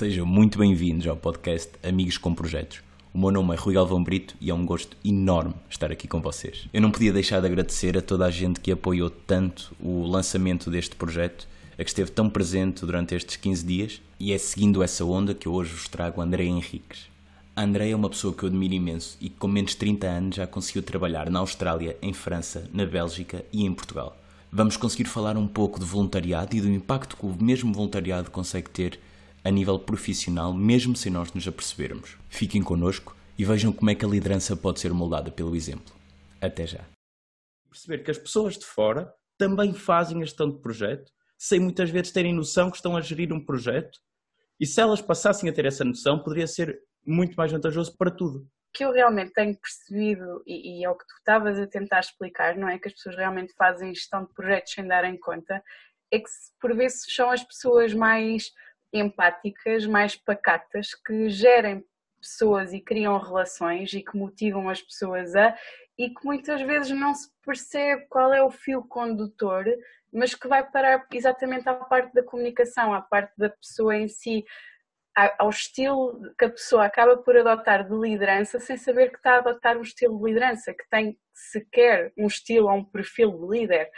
Sejam muito bem-vindos ao podcast Amigos com Projetos. O meu nome é Rui Galvão Brito e é um gosto enorme estar aqui com vocês. Eu não podia deixar de agradecer a toda a gente que apoiou tanto o lançamento deste projeto, a que esteve tão presente durante estes 15 dias, e é seguindo essa onda que hoje vos trago André Henriques. A André é uma pessoa que eu admiro imenso e que com menos de 30 anos já conseguiu trabalhar na Austrália, em França, na Bélgica e em Portugal. Vamos conseguir falar um pouco de voluntariado e do impacto que o mesmo voluntariado consegue ter a nível profissional, mesmo sem nós nos apercebermos. Fiquem connosco e vejam como é que a liderança pode ser moldada pelo exemplo. Até já. Perceber que as pessoas de fora também fazem a gestão de projeto, sem muitas vezes terem noção que estão a gerir um projeto, e se elas passassem a ter essa noção, poderia ser muito mais vantajoso para tudo. O que eu realmente tenho percebido, e, e é o que tu estavas a tentar explicar, não é? Que as pessoas realmente fazem gestão de projetos sem darem conta, é que por vezes são as pessoas mais empáticas, mais pacatas, que gerem pessoas e criam relações e que motivam as pessoas a e que muitas vezes não se percebe qual é o fio condutor, mas que vai parar exatamente à parte da comunicação, à parte da pessoa em si, ao estilo que a pessoa acaba por adotar de liderança sem saber que está a adotar um estilo de liderança, que tem sequer um estilo ou um perfil de líder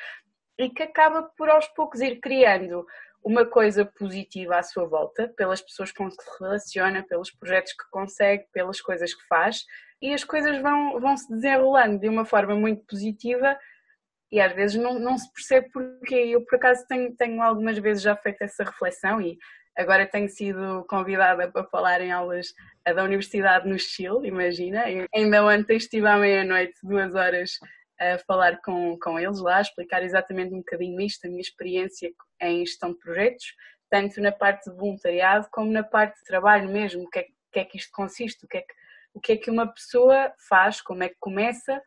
e que acaba por aos poucos ir criando uma coisa positiva à sua volta, pelas pessoas com que se relaciona, pelos projetos que consegue, pelas coisas que faz, e as coisas vão, vão se desenrolando de uma forma muito positiva e às vezes não, não se percebe porque eu por acaso tenho, tenho algumas vezes já feito essa reflexão e agora tenho sido convidada para falar em aulas da Universidade no Chile, imagina, ainda ontem estive à meia-noite, duas horas a falar com, com eles lá, explicar exatamente um bocadinho isto, a minha experiência em gestão de projetos, tanto na parte de voluntariado como na parte de trabalho mesmo, o que é, que, é que isto consiste, o que, é que, o que é que uma pessoa faz, como é que começa?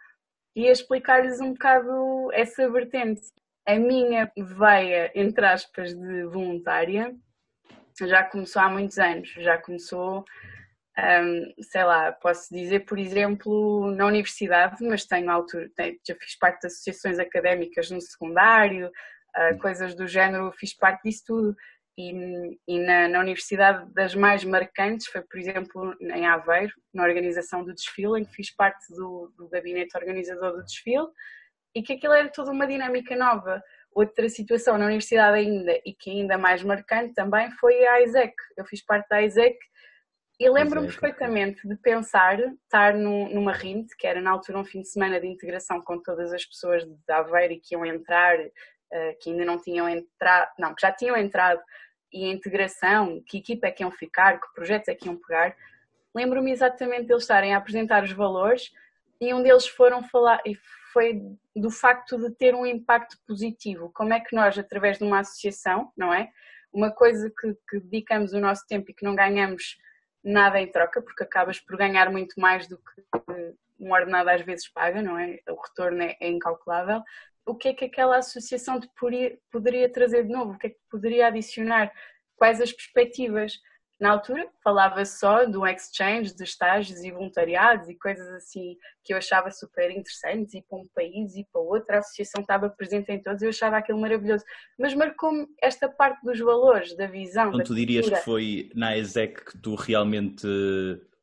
E a explicar-lhes um bocado essa vertente. A minha veia, entre aspas, de voluntária já começou há muitos anos, já começou um, sei lá, posso dizer, por exemplo, na universidade, mas tenho altura, tenho, já fiz parte de associações académicas no secundário, uh, coisas do género, fiz parte disso tudo. E, e na, na, universidade das mais marcantes foi, por exemplo, em Aveiro, na organização do desfile, em que fiz parte do, do gabinete organizador do desfile, e que aquilo era toda uma dinâmica nova. Outra situação na universidade ainda, e que ainda mais marcante também, foi a ISEC. Eu fiz parte da ISEC e lembro-me perfeitamente de pensar, estar numa RINT, que era na altura um fim de semana de integração com todas as pessoas de Aveiro e que iam entrar, eh, que ainda não tinham entrado, não, que já tinham entrado, e a integração, que equipa é que iam ficar, que projetos é que iam pegar. Lembro-me exatamente deles estarem a apresentar os valores e um deles foram falar, e foi do facto de ter um impacto positivo. Como é que nós, através de uma associação, não é? Uma coisa que, que dedicamos o nosso tempo e que não ganhamos nada em troca, porque acabas por ganhar muito mais do que um ordenado às vezes paga, não é? O retorno é, é incalculável. O que é que aquela associação te poderia, poderia trazer de novo? O que é que poderia adicionar? Quais as perspectivas? Na altura falava só do exchange de estágios e voluntariados e coisas assim que eu achava super interessantes, e para um país e para outro, a associação estava presente em todos, eu achava aquilo maravilhoso. Mas marcou-me esta parte dos valores, da visão. Então, da tu dirias que foi na ESEC que tu realmente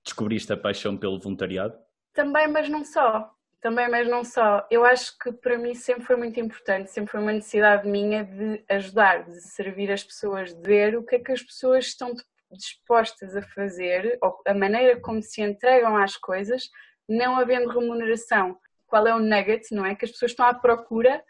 descobriste a paixão pelo voluntariado? Também, mas não só. Também, mas não só. Eu acho que para mim sempre foi muito importante, sempre foi uma necessidade minha de ajudar, de servir as pessoas, de ver o que é que as pessoas estão dispostas a fazer, ou a maneira como se entregam às coisas, não havendo remuneração. Qual é o nugget, não é? Que as pessoas estão à procura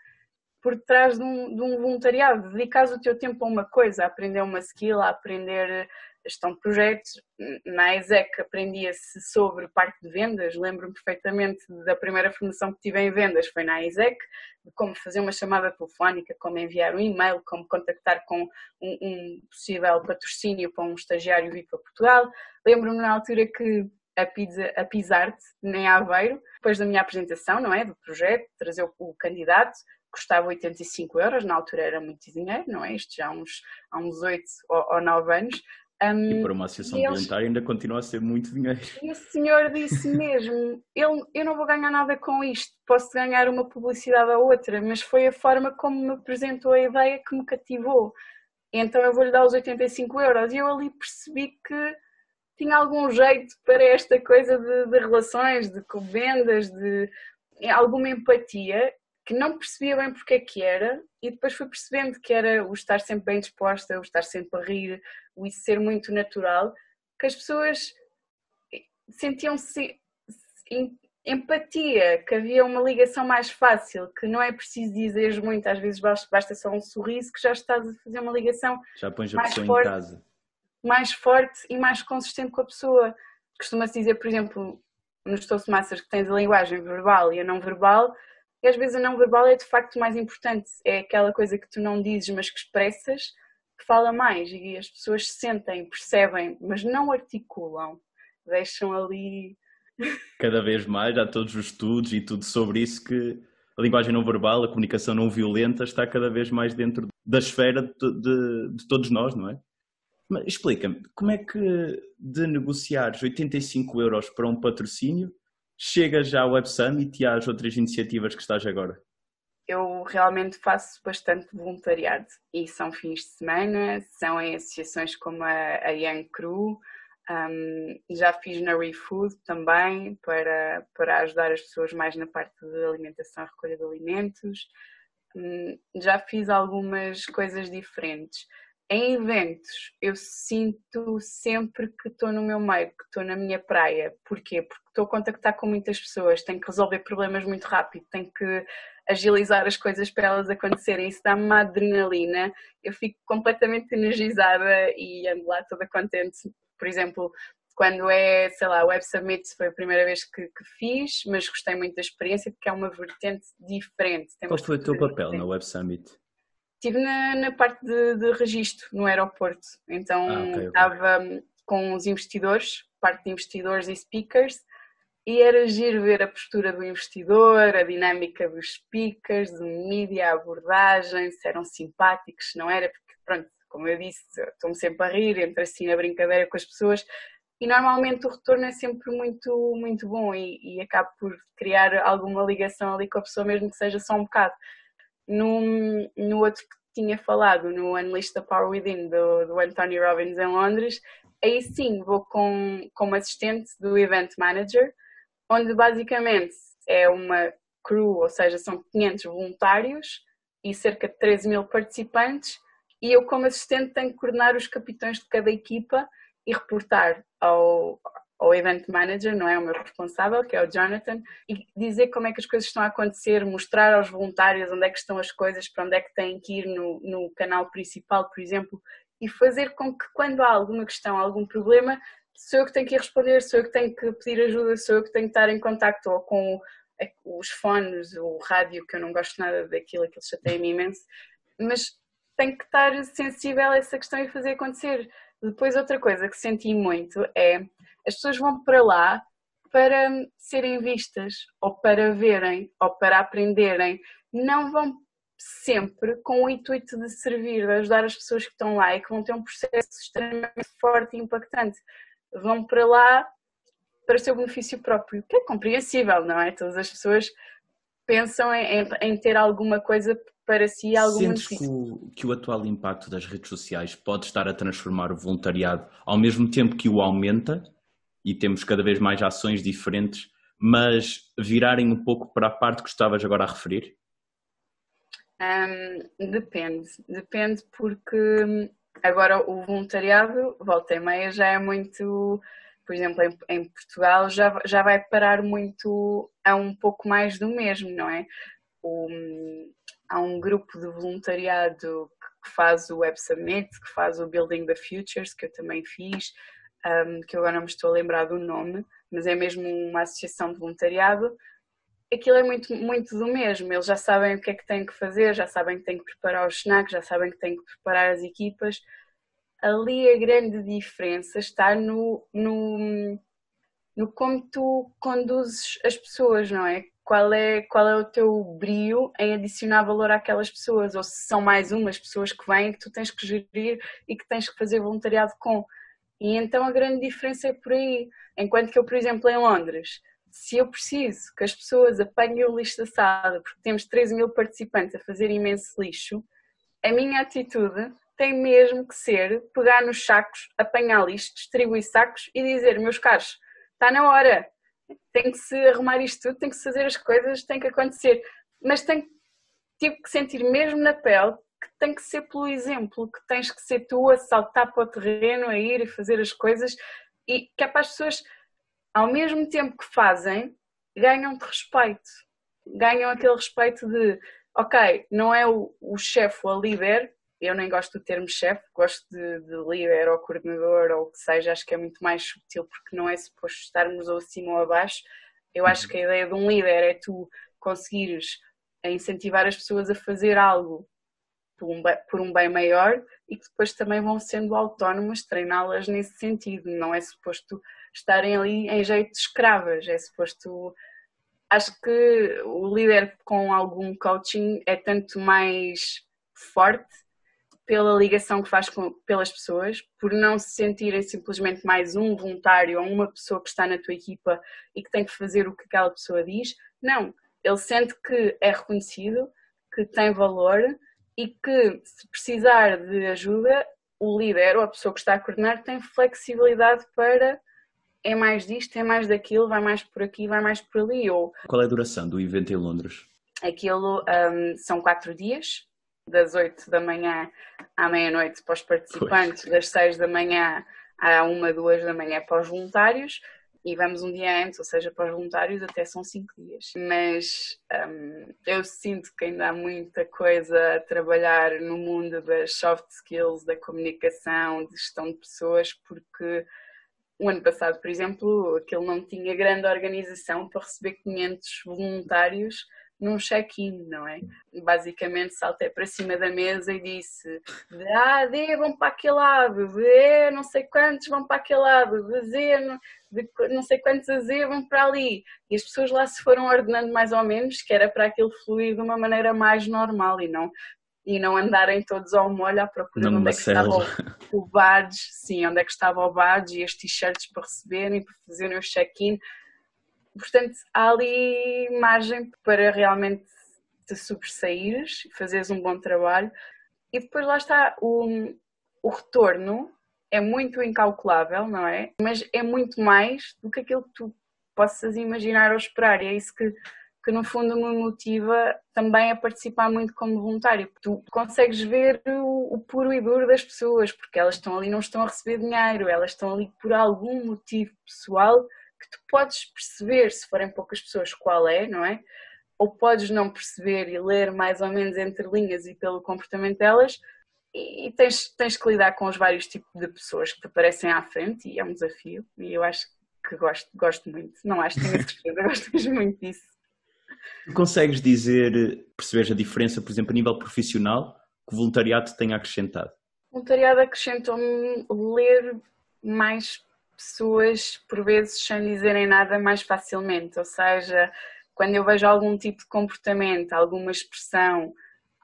por trás de um, de um voluntariado. Dedicares o teu tempo a uma coisa, a aprender uma skill, a aprender gestão de projetos. Na ESEC aprendia-se sobre parte de vendas, lembro-me perfeitamente da primeira formação que tive em vendas, foi na ESEC, de como fazer uma chamada telefónica, como enviar um e-mail, como contactar com um, um possível patrocínio para um estagiário vir para Portugal. Lembro-me na altura que a, pizza, a Pisarte, em Aveiro, depois da minha apresentação, não é, do projeto, trazer o, o candidato, custava 85 euros, na altura era muito dinheiro, não é? Isto já há uns, há uns 8 ou, ou 9 anos, um, e para uma associação eles... voluntária ainda continua a ser muito dinheiro. E o senhor disse mesmo: eu, eu não vou ganhar nada com isto, posso ganhar uma publicidade ou outra, mas foi a forma como me apresentou a ideia que me cativou. então eu vou-lhe dar os 85 euros. E eu ali percebi que tinha algum jeito para esta coisa de, de relações, de vendas, de alguma empatia que não percebia bem porque é que era e depois fui percebendo que era o estar sempre bem disposta, o estar sempre a rir, o isso ser muito natural, que as pessoas sentiam-se empatia, que havia uma ligação mais fácil, que não é preciso dizer muito, às vezes basta só um sorriso que já estás a fazer uma ligação já pões a mais pessoa forte, em casa. mais forte e mais consistente com a pessoa. Costuma-se dizer, por exemplo, nos Toastmasters que tens a linguagem verbal e a não verbal, e às vezes a não verbal é de facto mais importante, é aquela coisa que tu não dizes mas que expressas, fala mais e as pessoas sentem, percebem, mas não articulam, deixam ali. Cada vez mais, há todos os estudos e tudo sobre isso que a linguagem não verbal, a comunicação não violenta está cada vez mais dentro da esfera de, de, de todos nós, não é? Explica-me, como é que de negociares 85 euros para um patrocínio chega já ao Web Summit e às outras iniciativas que estás agora? Eu realmente faço bastante voluntariado e são fins de semana, são em associações como a, a Young Crew, um, já fiz na ReFood também para, para ajudar as pessoas mais na parte de alimentação recolha de alimentos. Um, já fiz algumas coisas diferentes. Em eventos, eu sinto sempre que estou no meu meio, que estou na minha praia. Porquê? Porque estou a contactar com muitas pessoas, tenho que resolver problemas muito rápido, tenho que agilizar as coisas para elas acontecerem. Isso dá-me uma adrenalina, eu fico completamente energizada e ando lá toda contente. Por exemplo, quando é, sei lá, o Web Summit foi a primeira vez que, que, fiz, mas gostei muito da experiência porque é uma vertente diferente. Qual foi o teu papel diferente. na Web Summit? Estive na, na parte de, de registro no aeroporto, então ah, okay, okay. estava com os investidores, parte de investidores e speakers, e era giro ver a postura do investidor, a dinâmica dos speakers, do mídia, a abordagem, se eram simpáticos, se não era, porque pronto, como eu disse, estou-me sempre a rir, entre assim na brincadeira com as pessoas, e normalmente o retorno é sempre muito, muito bom e, e acabo por criar alguma ligação ali com a pessoa, mesmo que seja só um bocado. No, no outro que tinha falado, no Unleash the Power Within, do, do Anthony Robbins em Londres, aí sim vou com, como assistente do Event Manager, onde basicamente é uma crew, ou seja, são 500 voluntários e cerca de 13 mil participantes, e eu como assistente tenho que coordenar os capitães de cada equipa e reportar ao, ao event manager, não é? O meu responsável, que é o Jonathan, e dizer como é que as coisas estão a acontecer, mostrar aos voluntários onde é que estão as coisas, para onde é que têm que ir no, no canal principal, por exemplo, e fazer com que quando há alguma questão, algum problema, sou eu que tenho que responder, sou eu que tenho que pedir ajuda, sou eu que tenho que estar em contacto ou com os fones, o rádio, que eu não gosto nada daquilo, aquilo chateia-me imenso, mas tenho que estar sensível a essa questão e fazer acontecer. Depois, outra coisa que senti muito é as pessoas vão para lá para serem vistas, ou para verem, ou para aprenderem. Não vão sempre com o intuito de servir, de ajudar as pessoas que estão lá e que vão ter um processo extremamente forte e impactante. Vão para lá para o seu benefício próprio, que é compreensível, não é? Todas as pessoas pensam em, em ter alguma coisa para si, algum Sentes benefício. Que o, que o atual impacto das redes sociais pode estar a transformar o voluntariado ao mesmo tempo que o aumenta e temos cada vez mais ações diferentes, mas virarem um pouco para a parte que estavas agora a referir? Um, depende, depende porque agora o voluntariado, volta e meia, já é muito, por exemplo, em, em, Portugal já, já vai parar muito a um pouco mais do mesmo, não é? O, há um grupo de voluntariado que faz o Web Summit, que faz o Building the Futures, que eu também fiz, um, que agora não me estou a lembrar do nome, mas é mesmo uma associação de voluntariado. Aquilo é muito, muito do mesmo, eles já sabem o que é que têm que fazer, já sabem que têm que preparar os snacks, já sabem que têm que preparar as equipas. Ali a grande diferença está no, no, no como tu conduzes as pessoas, não é? Qual, é? qual é o teu brio em adicionar valor àquelas pessoas, ou se são mais umas pessoas que vêm que tu tens que gerir e que tens que fazer voluntariado com e então a grande diferença é por aí. Enquanto que eu, por exemplo, em Londres, se eu preciso que as pessoas apanhem o lixo da sala, porque temos 13 mil participantes a fazer imenso lixo, a minha atitude tem mesmo que ser pegar nos sacos, apanhar lixo, distribuir sacos e dizer, meus caros, está na hora, tem que se arrumar isto tudo, tem que se fazer as coisas, tem que acontecer. Mas tem, tive que sentir mesmo na pele que tem que ser pelo exemplo, que tens que ser tu a saltar para o terreno, a ir e fazer as coisas e que é para as pessoas, ao mesmo tempo que fazem, ganham-te respeito. Ganham aquele respeito de, ok, não é o, o chefe ou a líder, eu nem gosto do termo chefe, gosto de, de, líder ou coordenador ou o que seja, acho que é muito mais subtil porque não é suposto estarmos ou acima ou abaixo. Eu acho que a ideia de um líder é tu conseguires incentivar as pessoas a fazer algo por um, bem, por um bem maior e que depois também vão sendo autónomas, treiná-las nesse sentido. Não é suposto estarem ali em jeito de escravas, é suposto. Acho que o líder com algum coaching é tanto mais forte pela ligação que faz com, pelas pessoas, por não se sentirem simplesmente mais um voluntário ou uma pessoa que está na tua equipa e que tem que fazer o que aquela pessoa diz. Não, ele sente que é reconhecido, que tem valor e que se precisar de ajuda, o líder ou a pessoa que está a coordenar tem flexibilidade para é mais disto, é mais daquilo, vai mais por aqui, vai mais por ali. Ou... Qual é a duração do evento em Londres? Aquilo um, são quatro dias, das 8 da manhã à meia-noite para os participantes, pois. das 6 da manhã à 1, 2 da manhã para os voluntários e vamos um dia antes, ou seja, para os voluntários até são 5 dias. Mas um, eu sinto que ainda há muita coisa a trabalhar no mundo das soft skills, da comunicação, de gestão de pessoas, porque o ano passado, por exemplo, aquele não tinha grande organização para receber 500 voluntários num check-in, não é? Basicamente saltei para cima da mesa e disse de A D vão para aquele lado, de não sei quantos vão para aquele lado, de Z de não sei quantos a Z vão para ali. E as pessoas lá se foram ordenando mais ou menos, que era para aquilo fluir de uma maneira mais normal e não e não andarem todos ao molho à procura de onde é que estava o, o badge, sim, onde é que estava o badge e as t-shirts para receberem, para fazerem o check-in. Portanto, há ali margem para realmente te sobressaíres, fazeres um bom trabalho. E depois lá está o, o retorno. É muito incalculável, não é? Mas é muito mais do que aquilo que tu possas imaginar ou esperar. E é isso que, que no fundo me motiva também a participar muito como voluntário. Tu consegues ver o, o puro e duro das pessoas, porque elas estão ali não estão a receber dinheiro, elas estão ali por algum motivo pessoal que tu podes perceber, se forem poucas pessoas, qual é, não é? Ou podes não perceber e ler mais ou menos entre linhas e pelo comportamento delas, e tens, tens que lidar com os vários tipos de pessoas que te aparecem à frente, e é um desafio, e eu acho que gosto, gosto muito. Não acho, tenho a certeza, gosto muito disso. Consegues dizer, perceberes a diferença, por exemplo, a nível profissional, que o voluntariado tem acrescentado? O voluntariado acrescentou-me ler mais pessoas, por vezes, sem dizerem nada mais facilmente. Ou seja, quando eu vejo algum tipo de comportamento, alguma expressão,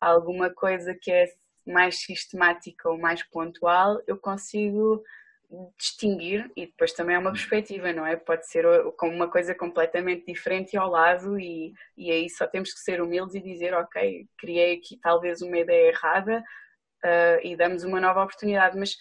alguma coisa que é mais sistemática ou mais pontual, eu consigo distinguir e depois também é uma perspectiva, não é? Pode ser como uma coisa completamente diferente ao lado e, e aí só temos que ser humildes e dizer, ok, criei aqui talvez uma ideia errada uh, e damos uma nova oportunidade, mas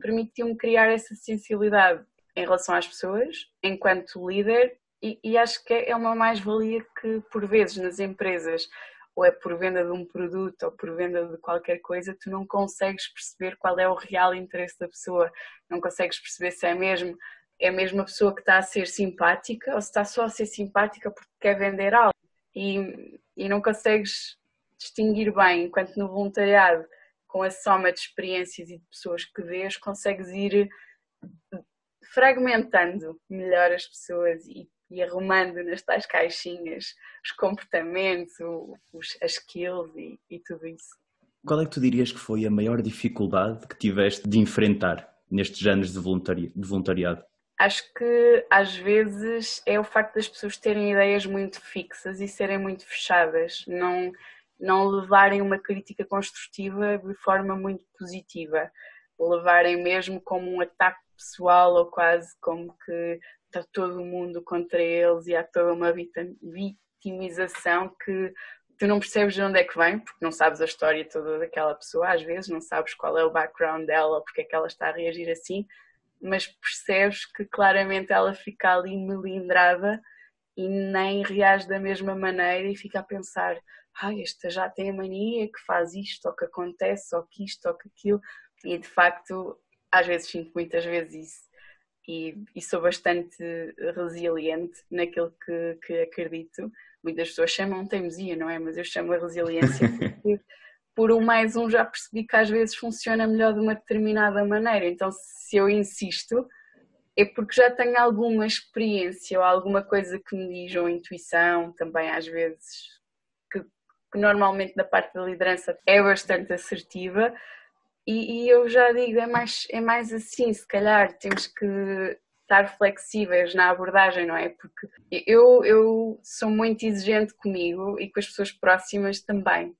permitiu-me criar essa sensibilidade em relação às pessoas, enquanto líder, e, e acho que é uma mais-valia que, por vezes, nas empresas, ou é por venda de um produto ou por venda de qualquer coisa, tu não consegues perceber qual é o real interesse da pessoa, não consegues perceber se é mesmo é a mesma pessoa que está a ser simpática ou se está só a ser simpática porque quer vender algo. E, e não consegues distinguir bem, enquanto no voluntariado com a soma de experiências e de pessoas que vês, consegues ir fragmentando melhor as pessoas e, e arrumando nas tais caixinhas os comportamentos, os, as skills e, e tudo isso. Qual é que tu dirias que foi a maior dificuldade que tiveste de enfrentar nestes anos de, voluntari de voluntariado? Acho que às vezes é o facto das pessoas terem ideias muito fixas e serem muito fechadas, não não levarem uma crítica construtiva de forma muito positiva, levarem mesmo como um ataque pessoal ou quase como que está todo mundo contra eles e há toda uma vitimização que tu não percebes de onde é que vem, porque não sabes a história toda daquela pessoa, às vezes não sabes qual é o background dela, porque é que ela está a reagir assim, mas percebes que claramente ela fica ali melindrada e nem reage da mesma maneira e fica a pensar, ah, esta já tem a mania que faz isto, ou que acontece, ou que isto, ou que aquilo, e de facto, às vezes sinto muitas vezes isso. E, e sou bastante resiliente naquilo que, que acredito. Muitas pessoas chamam teimosia, não é? Mas eu chamo a resiliência porque por um mais um já percebi que às vezes funciona melhor de uma determinada maneira. Então, se eu insisto, é porque já tenho alguma experiência ou alguma coisa que me diz, ou intuição também às vezes, que, que normalmente da parte da liderança é bastante assertiva. E, e, eu já digo, é mais, é mais assim, se calhar temos que estar flexíveis na abordagem, não é? Porque eu, eu sou muito exigente comigo e com as pessoas próximas também.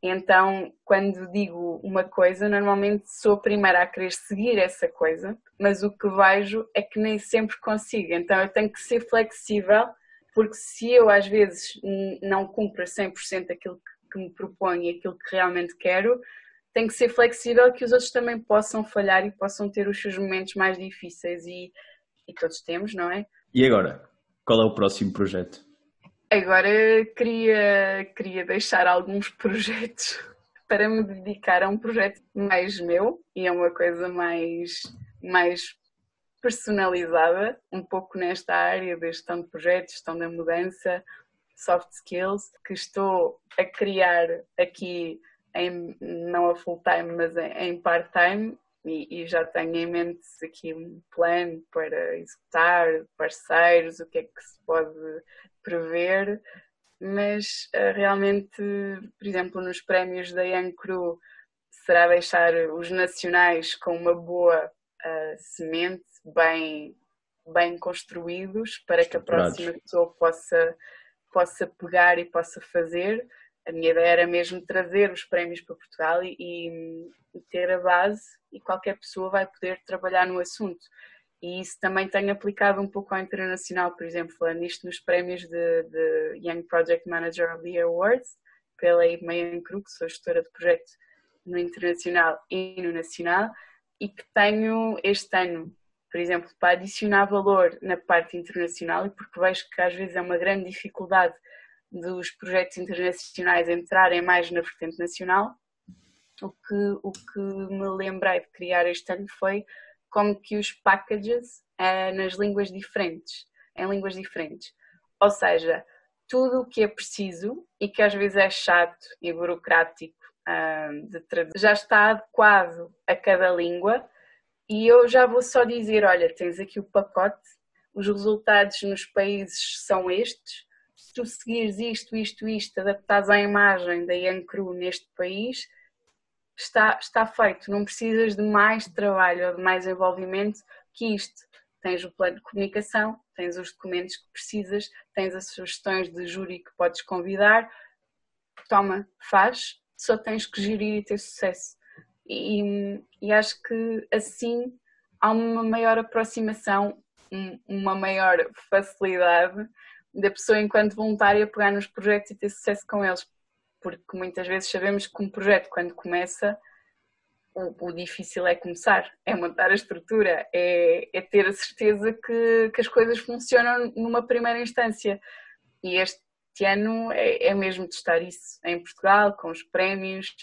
Então, quando digo uma coisa, normalmente sou a primeira a querer seguir essa coisa, mas o que vejo é que nem sempre consigo. Então, eu tenho que ser flexível, porque se eu às vezes não cumpro 100% aquilo que me proponho e aquilo que realmente quero, tenho que ser flexível que os outros também possam falhar e possam ter os seus momentos mais difíceis e, e todos temos, não é? E agora, qual é o próximo projeto? Agora queria, queria deixar alguns projetos para me dedicar a um projeto mais meu e a uma coisa mais, mais personalizada, um pouco nesta área de gestão de projetos, gestão da mudança, soft skills, que estou a criar aqui em, não a full time, mas em, em part time e, e, já tenho em mente aqui um plano para executar, parceiros, o que é que se pode prever, mas uh, realmente, por exemplo, nos prémios da Young Crew será deixar os nacionais com uma boa uh, semente, bem, bem construídos, para que a próxima pessoa possa, possa pegar e possa fazer. A minha ideia era mesmo trazer os prémios para Portugal e, e ter a base e qualquer pessoa vai poder trabalhar no assunto. E isso também tenho aplicado um pouco ao internacional, por exemplo, falando nisto nos prémios de, de Young Project Manager of the Year Awards, pela Imean Cru, que sou gestora de projeto no internacional e no nacional, e que tenho este ano, por exemplo, para adicionar valor na parte internacional, e porque vejo que às vezes é uma grande dificuldade dos projetos internacionais entrarem mais na vertente nacional, o que, o que me lembrei de criar este ano foi como que os packages uh, nas línguas diferentes, em línguas diferentes. Ou seja, tudo o que é preciso e que às vezes é chato e burocrático uh, de traduzir, já está adequado a cada língua e eu já vou só dizer, olha, tens aqui o pacote, os resultados nos países são estes, tu seguires isto, isto, isto, adaptares à imagem da Yancru neste país, está, está feito, não precisas de mais trabalho ou de mais envolvimento que isto. Tens o plano de comunicação, tens os documentos que precisas, tens as sugestões de júri que podes convidar, toma, faz, só tens que gerir e ter sucesso. E, e acho que assim há uma maior aproximação, uma maior facilidade da pessoa enquanto voluntária pegar nos projetos e ter sucesso com eles, porque muitas vezes sabemos que um projeto, quando começa, o, o difícil é começar, é montar a estrutura, é, é ter a certeza que, que, as coisas funcionam numa primeira instância. E este ano é, é mesmo testar isso em Portugal, com os prémios,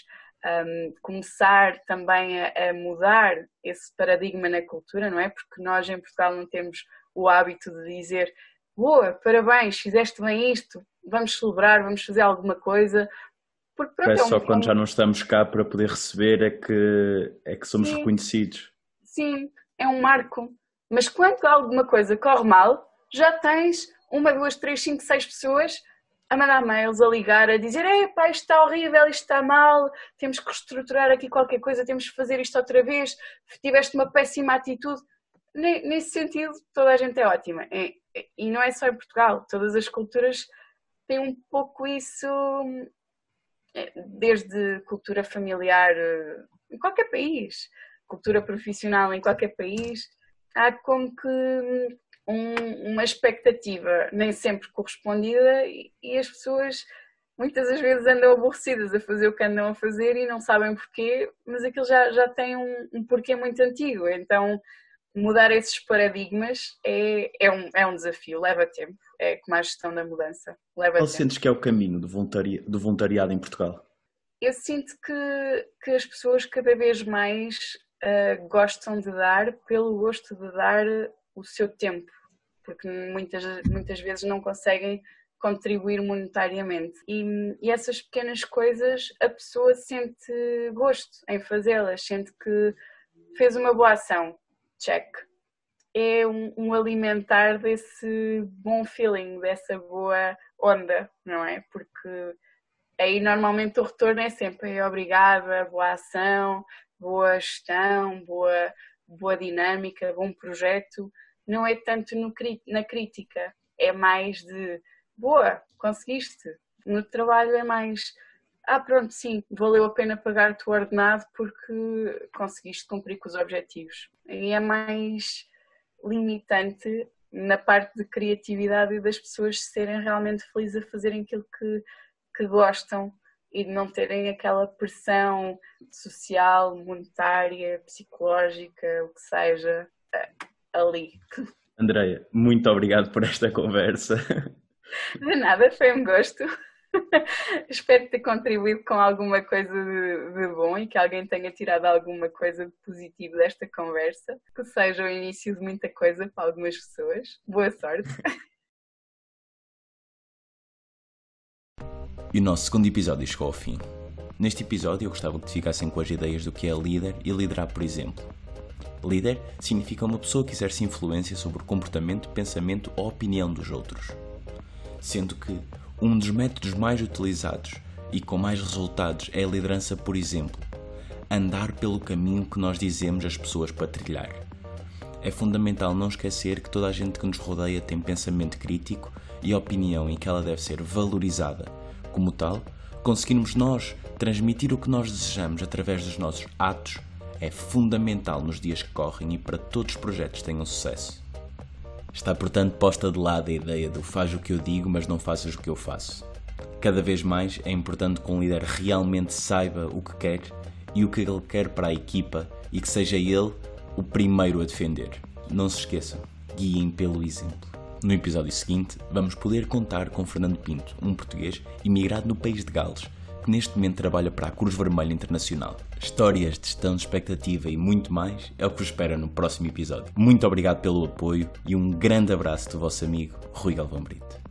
um, começar também a, a, mudar esse paradigma na cultura, não é? Porque nós em Portugal não temos o hábito de dizer boa, parabéns, fizeste bem isto, vamos celebrar, vamos fazer alguma coisa, porque, pronto, é, é só um, quando já não estamos cá para poder receber é que, é que somos sim, reconhecidos. Sim, é um marco. Mas quando alguma coisa corre mal, já tens uma, duas, três, cinco, seis pessoas a mandar mails, a ligar, a dizer Epá, isto está horrível, isto está mal, temos que reestruturar aqui qualquer coisa, temos que fazer isto outra vez, tiveste uma péssima atitude. Nesse sentido, toda a gente é ótima. E não é só em Portugal, todas as culturas têm um pouco isso desde cultura familiar eh, em qualquer país, cultura profissional em qualquer país, há como que um, uma expectativa nem sempre correspondida e, e, as pessoas muitas das vezes andam aborrecidas a fazer o que andam a fazer e não sabem porquê, mas aquilo já, já tem um, um porquê muito antigo. Então, mudar esses paradigmas é, é, um, é um desafio, leva tempo. É como a gestão da mudança. Leva Qual tempo. sentes que é o caminho do, voluntari do voluntariado em Portugal? Eu sinto que, que as pessoas cada vez mais uh, gostam de dar pelo gosto de dar o seu tempo, porque muitas, muitas vezes não conseguem contribuir monetariamente. E, e, essas pequenas coisas a pessoa sente gosto em fazê-las, sente que fez uma boa ação. Check. É um, um, alimentar desse bom feeling, dessa boa onda, não é? Porque aí normalmente o retorno é sempre obrigada, boa ação, boa gestão, boa, boa dinâmica, bom projeto. Não é tanto no, na crítica, é mais de boa, conseguiste. No trabalho é mais, ah, pronto, sim, valeu a pena pagar-te o ordenado porque conseguiste cumprir com os objetivos. E é mais limitante na parte de criatividade e das pessoas serem realmente felizes a fazerem aquilo que, que gostam e de não terem aquela pressão social, monetária, psicológica, o que seja, ali. Andreia, muito obrigado por esta conversa. De nada, foi um gosto. Espero ter contribuído com alguma coisa de, de, bom e que alguém tenha tirado alguma coisa de positivo desta conversa, que seja o início de muita coisa para algumas pessoas. Boa sorte! E o nosso segundo episódio chegou ao fim. Neste episódio eu gostava que ficassem com as ideias do que é líder e liderar, por exemplo. Líder significa uma pessoa que exerce influência sobre o comportamento, pensamento ou opinião dos outros sendo que um dos métodos mais utilizados e com mais resultados é a liderança, por exemplo, andar pelo caminho que nós dizemos às pessoas para trilhar. É fundamental não esquecer que toda a gente que nos rodeia tem pensamento crítico e opinião em que ela deve ser valorizada. Como tal, conseguirmos nós transmitir o que nós desejamos através dos nossos atos é fundamental nos dias que correm e para todos os projetos tenham sucesso. Está, portanto, posta de lado a ideia do faz o que eu digo, mas não faças o que eu faço. Cada vez mais é importante que um líder realmente saiba o que quer e o que ele quer para a equipa e que seja ele o primeiro a defender. Não se esqueçam, guiem pelo exemplo. No episódio seguinte, vamos poder contar com Fernando Pinto, um português imigrado no país de Gales, que neste momento trabalha para a Cruz Vermelha Internacional. Histórias de gestão de expectativa e muito mais é o que vos espera no próximo episódio. Muito obrigado pelo apoio e um grande abraço do vosso amigo Rui Galvão Brito.